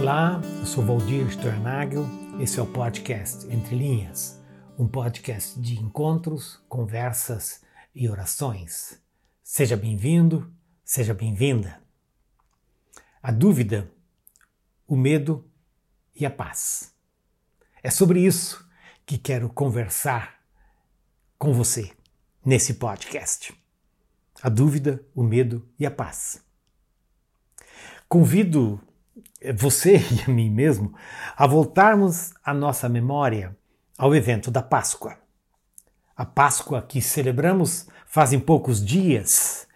Olá, eu sou Valdir Stornagel, esse é o podcast Entre Linhas, um podcast de encontros, conversas e orações. Seja bem-vindo, seja bem-vinda. A dúvida, o medo e a paz. É sobre isso que quero conversar com você nesse podcast. A dúvida, o medo e a paz. Convido você e a mim mesmo a voltarmos a nossa memória ao evento da Páscoa. A Páscoa que celebramos fazem poucos dias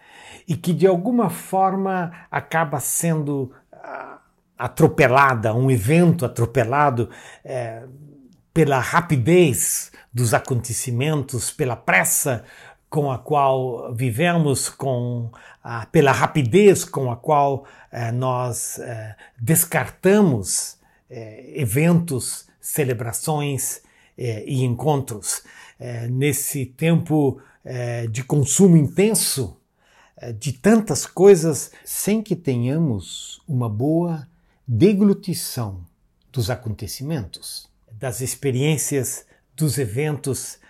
e que de alguma forma acaba sendo uh, atropelada, um evento atropelado uh, pela rapidez dos acontecimentos, pela pressa com a qual vivemos, com a, pela rapidez com a qual eh, nós eh, descartamos eh, eventos, celebrações e encontros. nesse tempo de consumo intenso de tantas coisas, sem que tenhamos uma boa deglutição dos acontecimentos, das experiências, dos eventos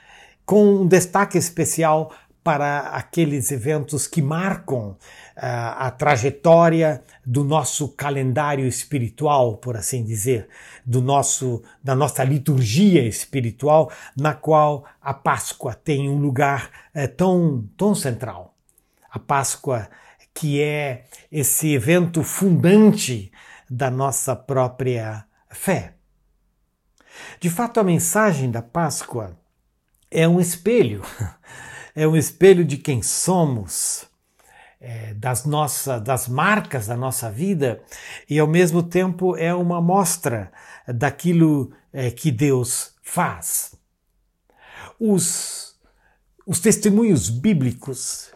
com um destaque especial para aqueles eventos que marcam uh, a trajetória do nosso calendário espiritual, por assim dizer, do nosso da nossa liturgia espiritual, na qual a Páscoa tem um lugar uh, tão tão central. A Páscoa que é esse evento fundante da nossa própria fé. De fato, a mensagem da Páscoa é um espelho, é um espelho de quem somos, é, das nossas, das marcas da nossa vida e ao mesmo tempo é uma mostra daquilo é, que Deus faz. Os, os testemunhos bíblicos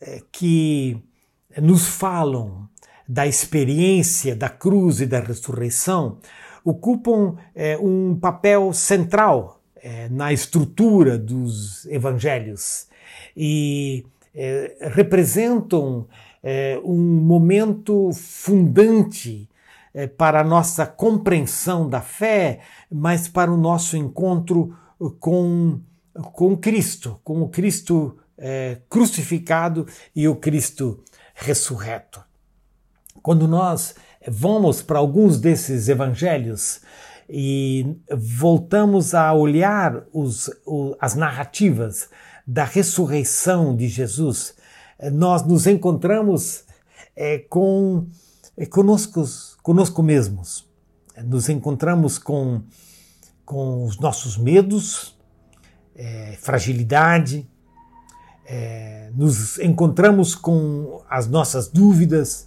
é, que nos falam da experiência da cruz e da ressurreição ocupam é, um papel central é, na estrutura dos evangelhos e é, representam é, um momento fundante para a nossa compreensão da fé, mas para o nosso encontro com, com Cristo, com o Cristo crucificado e o Cristo ressurreto. Quando nós vamos para alguns desses evangelhos, e voltamos a olhar os, o, as narrativas da ressurreição de Jesus, nós nos encontramos é, com é, conosco, conosco mesmos. Nos encontramos com, com os nossos medos, é, fragilidade, nos encontramos com as nossas dúvidas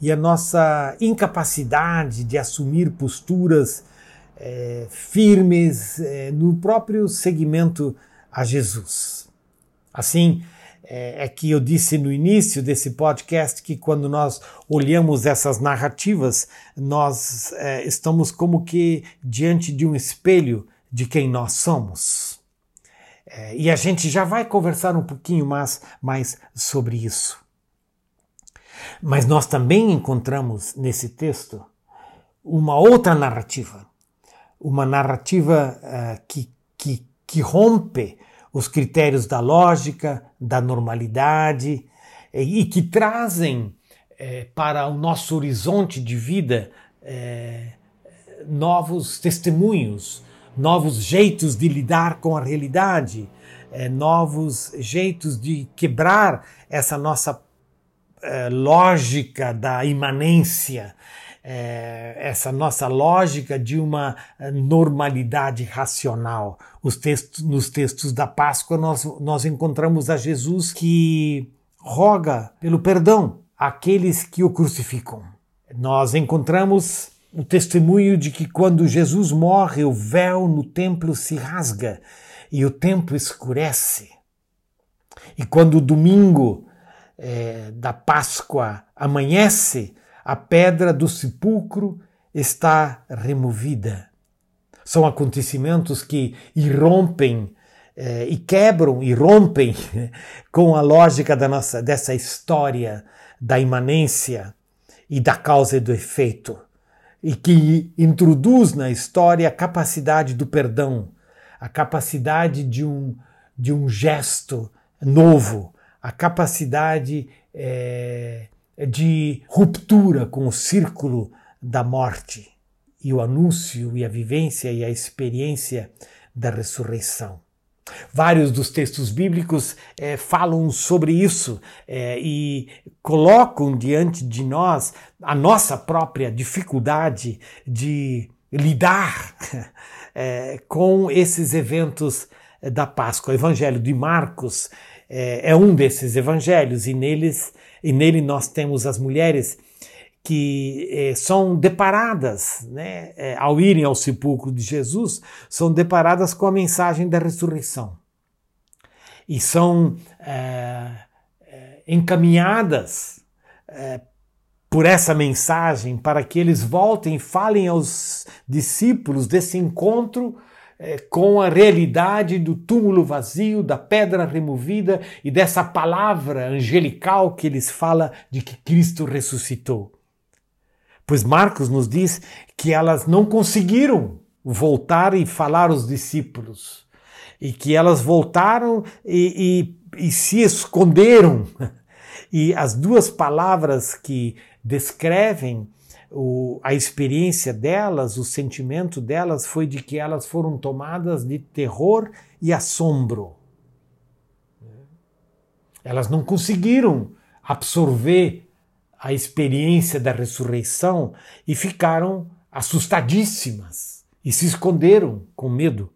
e a nossa incapacidade de assumir posturas é, firmes é, no próprio seguimento a Jesus. Assim, é, é que eu disse no início desse podcast que quando nós olhamos essas narrativas, nós é, estamos como que diante de um espelho de quem nós somos. É, e a gente já vai conversar um pouquinho mais, mais sobre isso. Mas nós também encontramos nesse texto uma outra narrativa uma narrativa uh, que, que, que rompe os critérios da lógica, da normalidade e, e que trazem eh, para o nosso horizonte de vida eh, novos testemunhos, novos jeitos de lidar com a realidade, eh, novos jeitos de quebrar essa nossa lógica da imanência, é, essa nossa lógica de uma eh, normalidade racional. Os textos, nos textos da Páscoa, nós, nós encontramos a Jesus que roga pelo perdão àqueles que o crucificam. Nós encontramos o testemunho de que quando Jesus morre, o véu no templo se rasga e o templo escurece. E quando o domingo é, da Páscoa amanhece, a pedra do sepulcro está removida. São acontecimentos que irrompem eh, e quebram e rompem com a lógica da nossa, dessa história da imanência e da causa e do efeito. e que introduz na história a capacidade do perdão, a capacidade de um, de um gesto novo, a capacidade é, de ruptura com o círculo da morte e o anúncio e a vivência e a experiência da ressurreição. Vários dos textos bíblicos é, falam sobre isso é, e colocam diante de nós a nossa própria dificuldade de lidar é, com esses eventos da Páscoa. O Evangelho de Marcos é, um desses evangelhos e neles e nele nós temos as mulheres que eh, são deparadas, né, eh, ao irem ao sepulcro de Jesus, são deparadas com a mensagem da ressurreição. E são eh, encaminhadas por essa mensagem para que eles voltem e falem aos discípulos desse encontro com a realidade do túmulo vazio, da pedra removida e dessa palavra angelical que eles fala de que Cristo ressuscitou. Pois Marcos nos diz que elas não conseguiram voltar e falar aos discípulos, e que elas voltaram e, e, e se esconderam. E as duas palavras que descrevem o, a experiência delas, o sentimento delas, foi de que elas foram tomadas de terror e assombro. Elas não conseguiram absorver a experiência da ressurreição e ficaram assustadíssimas e se esconderam com medo.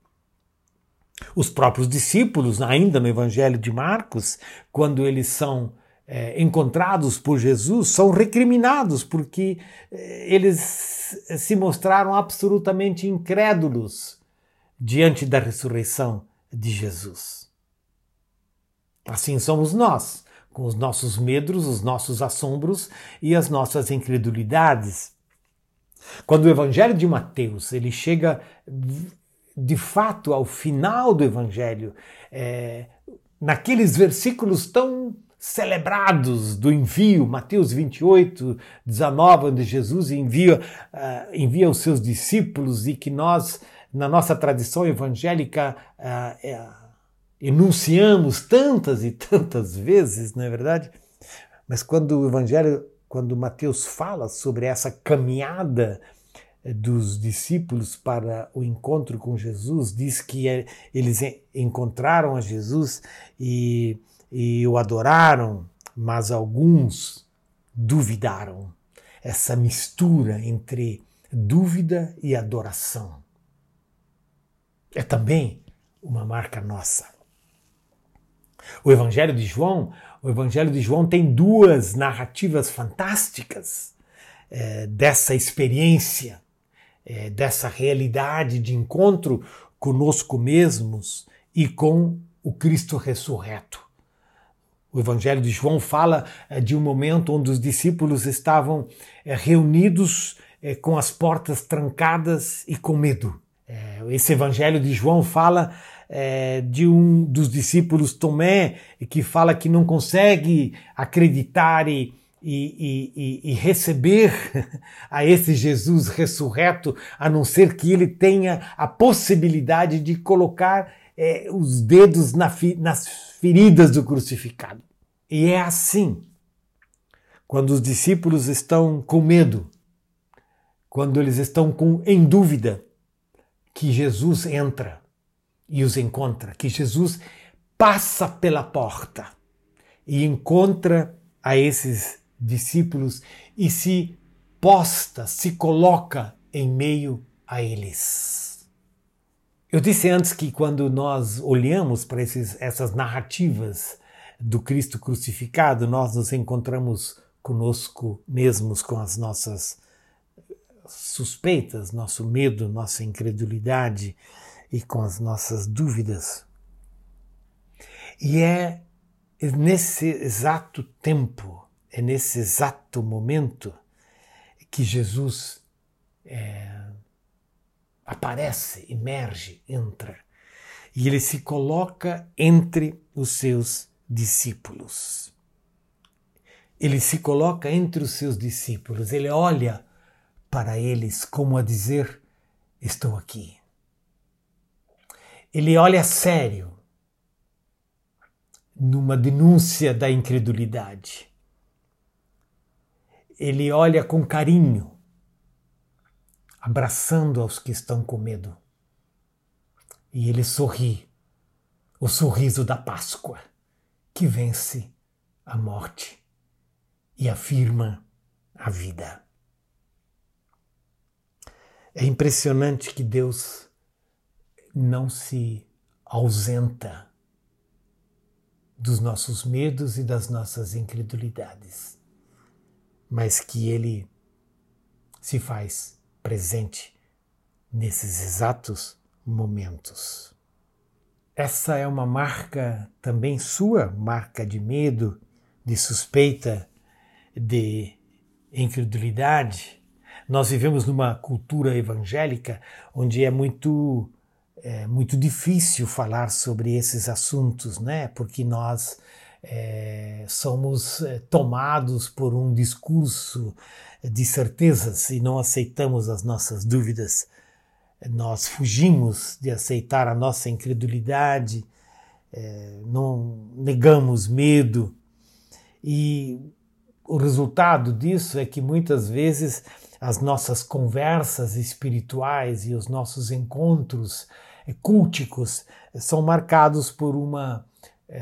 Os próprios discípulos, ainda no Evangelho de Marcos, quando eles são é, encontrados por Jesus, são recriminados porque é, eles se mostraram absolutamente incrédulos diante da ressurreição de Jesus. Assim somos nós com os nossos medos, os nossos assombros e as nossas incredulidades. Quando o Evangelho de Mateus ele chega de fato ao final do Evangelho, é, naqueles versículos tão celebrados do envio, Mateus 28, 19, onde Jesus envia, uh, envia os seus discípulos e que nós, na nossa tradição evangélica, uh, enunciamos tantas e tantas vezes, não é verdade? Mas quando o Evangelho, quando Mateus fala sobre essa caminhada dos discípulos para o encontro com Jesus, diz que eh, eles encontraram a Jesus e, e o adoraram, mas alguns duvidaram. Essa mistura entre dúvida e adoração. É também uma marca nossa. O Evangelho de João, o Evangelho de João tem duas narrativas fantásticas é, dessa experiência, é, dessa realidade de encontro conosco mesmos e com o Cristo ressurreto. O Evangelho de João fala é, de um momento onde os discípulos estavam é, reunidos é, com as portas trancadas e com medo. Esse Evangelho de João fala de um dos discípulos Tomé, que fala que não consegue acreditar e, e, e, e, receber a esse Jesus ressurreto, a não ser que ele tenha a possibilidade de colocar é, os dedos na, nas feridas do crucificado. E é assim, quando os discípulos estão com medo, quando eles estão com, em dúvida, que Jesus entra e os encontra, que Jesus passa pela porta e encontra a esses discípulos e se posta, se coloca em meio a eles. Eu disse antes que quando nós olhamos para esses, essas narrativas do Cristo crucificado, nós nos encontramos conosco mesmos, com as nossas suspeitas, nosso medo, nossa incredulidade, e com as nossas dúvidas. E é nesse exato tempo, é nesse exato momento que Jesus é, aparece, emerge, entra. E ele se coloca entre os seus discípulos. Ele se coloca entre os seus discípulos, ele olha para eles, como a dizer: Estou aqui. Ele olha sério numa denúncia da incredulidade. Ele olha com carinho, abraçando aos que estão com medo. E ele sorri, o sorriso da Páscoa, que vence a morte e afirma a vida. É impressionante que Deus não se ausenta dos nossos medos e das nossas incredulidades, mas que Ele se faz presente nesses exatos momentos. Essa é uma marca também sua, marca de medo, de suspeita, de incredulidade. Nós vivemos numa cultura evangélica onde é muito é muito difícil falar sobre esses assuntos, né? Porque nós é, somos é, tomados por um discurso de certezas e não aceitamos as nossas dúvidas. Nós fugimos de aceitar a nossa incredulidade, é, não negamos medo e o resultado disso é que muitas vezes as nossas conversas espirituais e os nossos encontros eh, culticos são marcados por uma eh,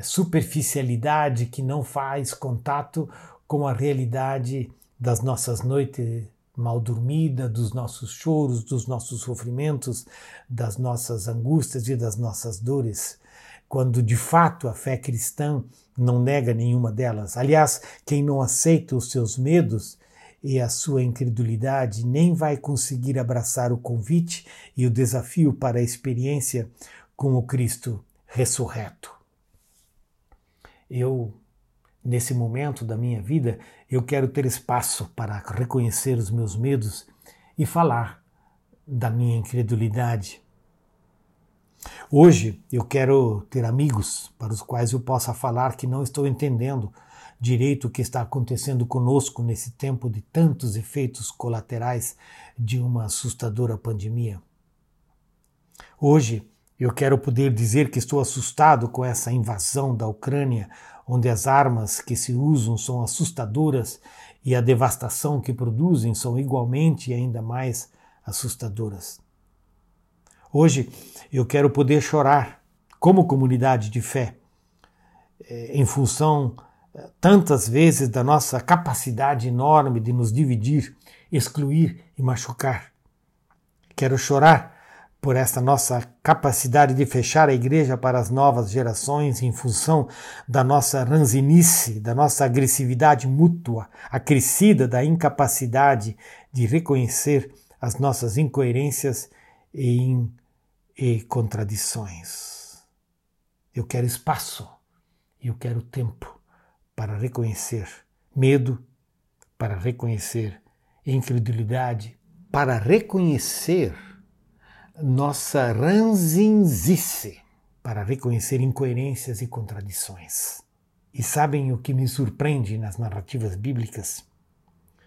superficialidade que não faz contato com a realidade das nossas noites mal dormidas, dos nossos choros, dos nossos sofrimentos, das nossas angústias e das nossas dores quando de fato a fé cristã não nega nenhuma delas. Aliás, quem não aceita os seus medos e a sua incredulidade nem vai conseguir abraçar o convite e o desafio para a experiência com o Cristo ressurreto. Eu, nesse momento da minha vida, eu quero ter espaço para reconhecer os meus medos e falar da minha incredulidade Hoje eu quero ter amigos para os quais eu possa falar que não estou entendendo direito o que está acontecendo conosco nesse tempo de tantos efeitos colaterais de uma assustadora pandemia. Hoje eu quero poder dizer que estou assustado com essa invasão da Ucrânia, onde as armas que se usam são assustadoras e a devastação que produzem são igualmente e ainda mais assustadoras. Hoje eu quero poder chorar como comunidade de fé, eh, em função eh, tantas vezes da nossa capacidade enorme de nos dividir, excluir e machucar. Quero chorar por essa nossa capacidade de fechar a igreja para as novas gerações em função da nossa ranzinice, da nossa agressividade mútua, acrescida da incapacidade de reconhecer as nossas incoerências e, e contradições. Eu quero espaço eu quero tempo para reconhecer medo, para reconhecer incredulidade, para reconhecer nossa ranzinzice, para reconhecer incoerências e contradições. E sabem o que me surpreende nas narrativas bíblicas?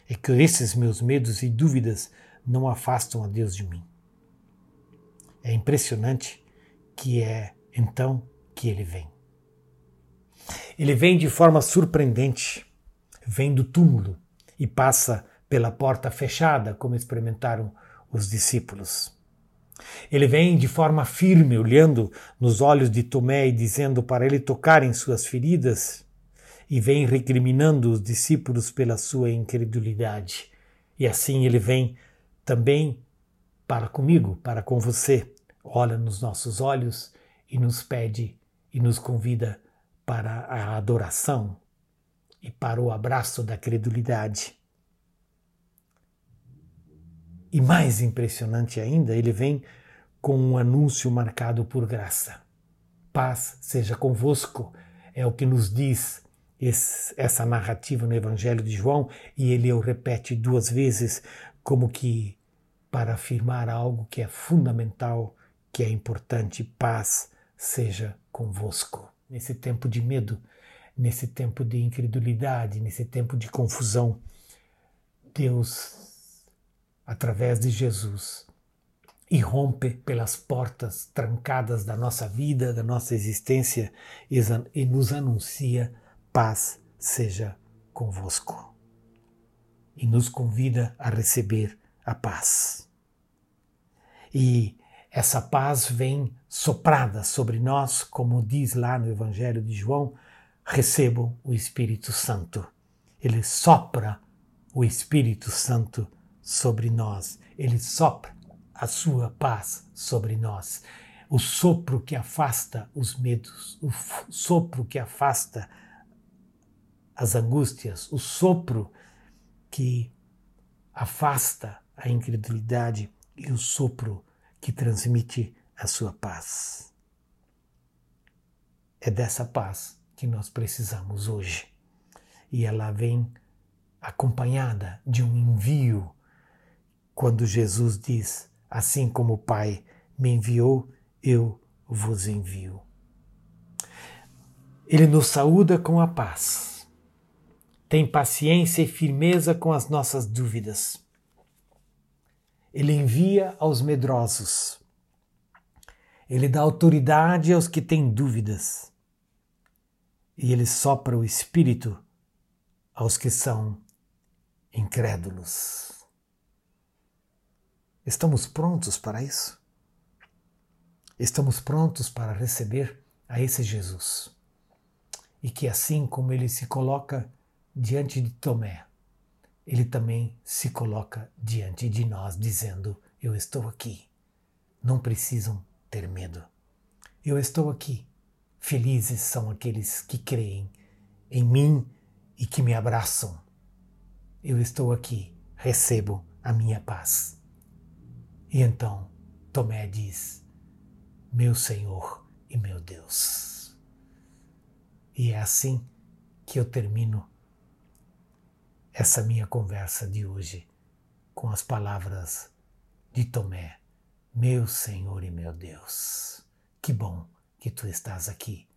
É que esses meus medos e dúvidas não afastam a Deus de mim. É impressionante que é então que ele vem. Ele vem de forma surpreendente, vem do túmulo e passa pela porta fechada, como experimentaram os discípulos. Ele vem de forma firme, olhando nos olhos de Tomé e dizendo para ele tocar em suas feridas, e vem recriminando os discípulos pela sua incredulidade. E assim ele vem também para comigo, para com você, olha nos nossos olhos e nos pede e nos convida para a adoração e para o abraço da credulidade. E mais impressionante ainda, ele vem com um anúncio marcado por graça. Paz seja convosco, é o que nos diz esse, essa narrativa no Evangelho de João, e ele o repete duas vezes, como que para afirmar algo que é fundamental, que é importante. Paz seja convosco. Nesse tempo de medo, nesse tempo de incredulidade, nesse tempo de confusão, Deus através de Jesus irrompe pelas portas trancadas da nossa vida, da nossa existência e nos anuncia: paz seja convosco. E nos convida a receber a paz. E essa paz vem soprada sobre nós, como diz lá no Evangelho de João: recebam o Espírito Santo. Ele sopra o Espírito Santo sobre nós. Ele sopra a sua paz sobre nós. O sopro que afasta os medos, o sopro que afasta as angústias, o sopro que afasta a incredulidade e o sopro que transmite a sua paz. É dessa paz que nós precisamos hoje. E ela vem acompanhada de um envio, quando Jesus diz: Assim como o Pai me enviou, eu vos envio. Ele nos saúda com a paz. Tem paciência e firmeza com as nossas dúvidas. Ele envia aos medrosos. Ele dá autoridade aos que têm dúvidas. E ele sopra o espírito aos que são incrédulos. Estamos prontos para isso? Estamos prontos para receber a esse Jesus. E que assim como ele se coloca diante de Tomé, ele também se coloca diante de nós, dizendo: Eu estou aqui. Não precisam ter medo. Eu estou aqui. Felizes são aqueles que creem em mim e que me abraçam. Eu estou aqui. Recebo a minha paz. E então Tomé diz: Meu Senhor e meu Deus. E é assim que eu termino essa minha conversa de hoje com as palavras de Tomé: Meu Senhor e meu Deus. Que bom que tu estás aqui.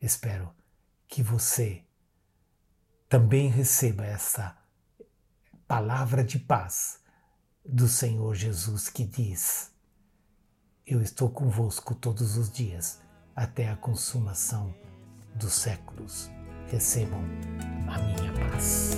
Espero que você também receba essa palavra de paz do Senhor Jesus que diz: Eu estou convosco todos os dias até a consumação dos séculos. Recebam a minha paz.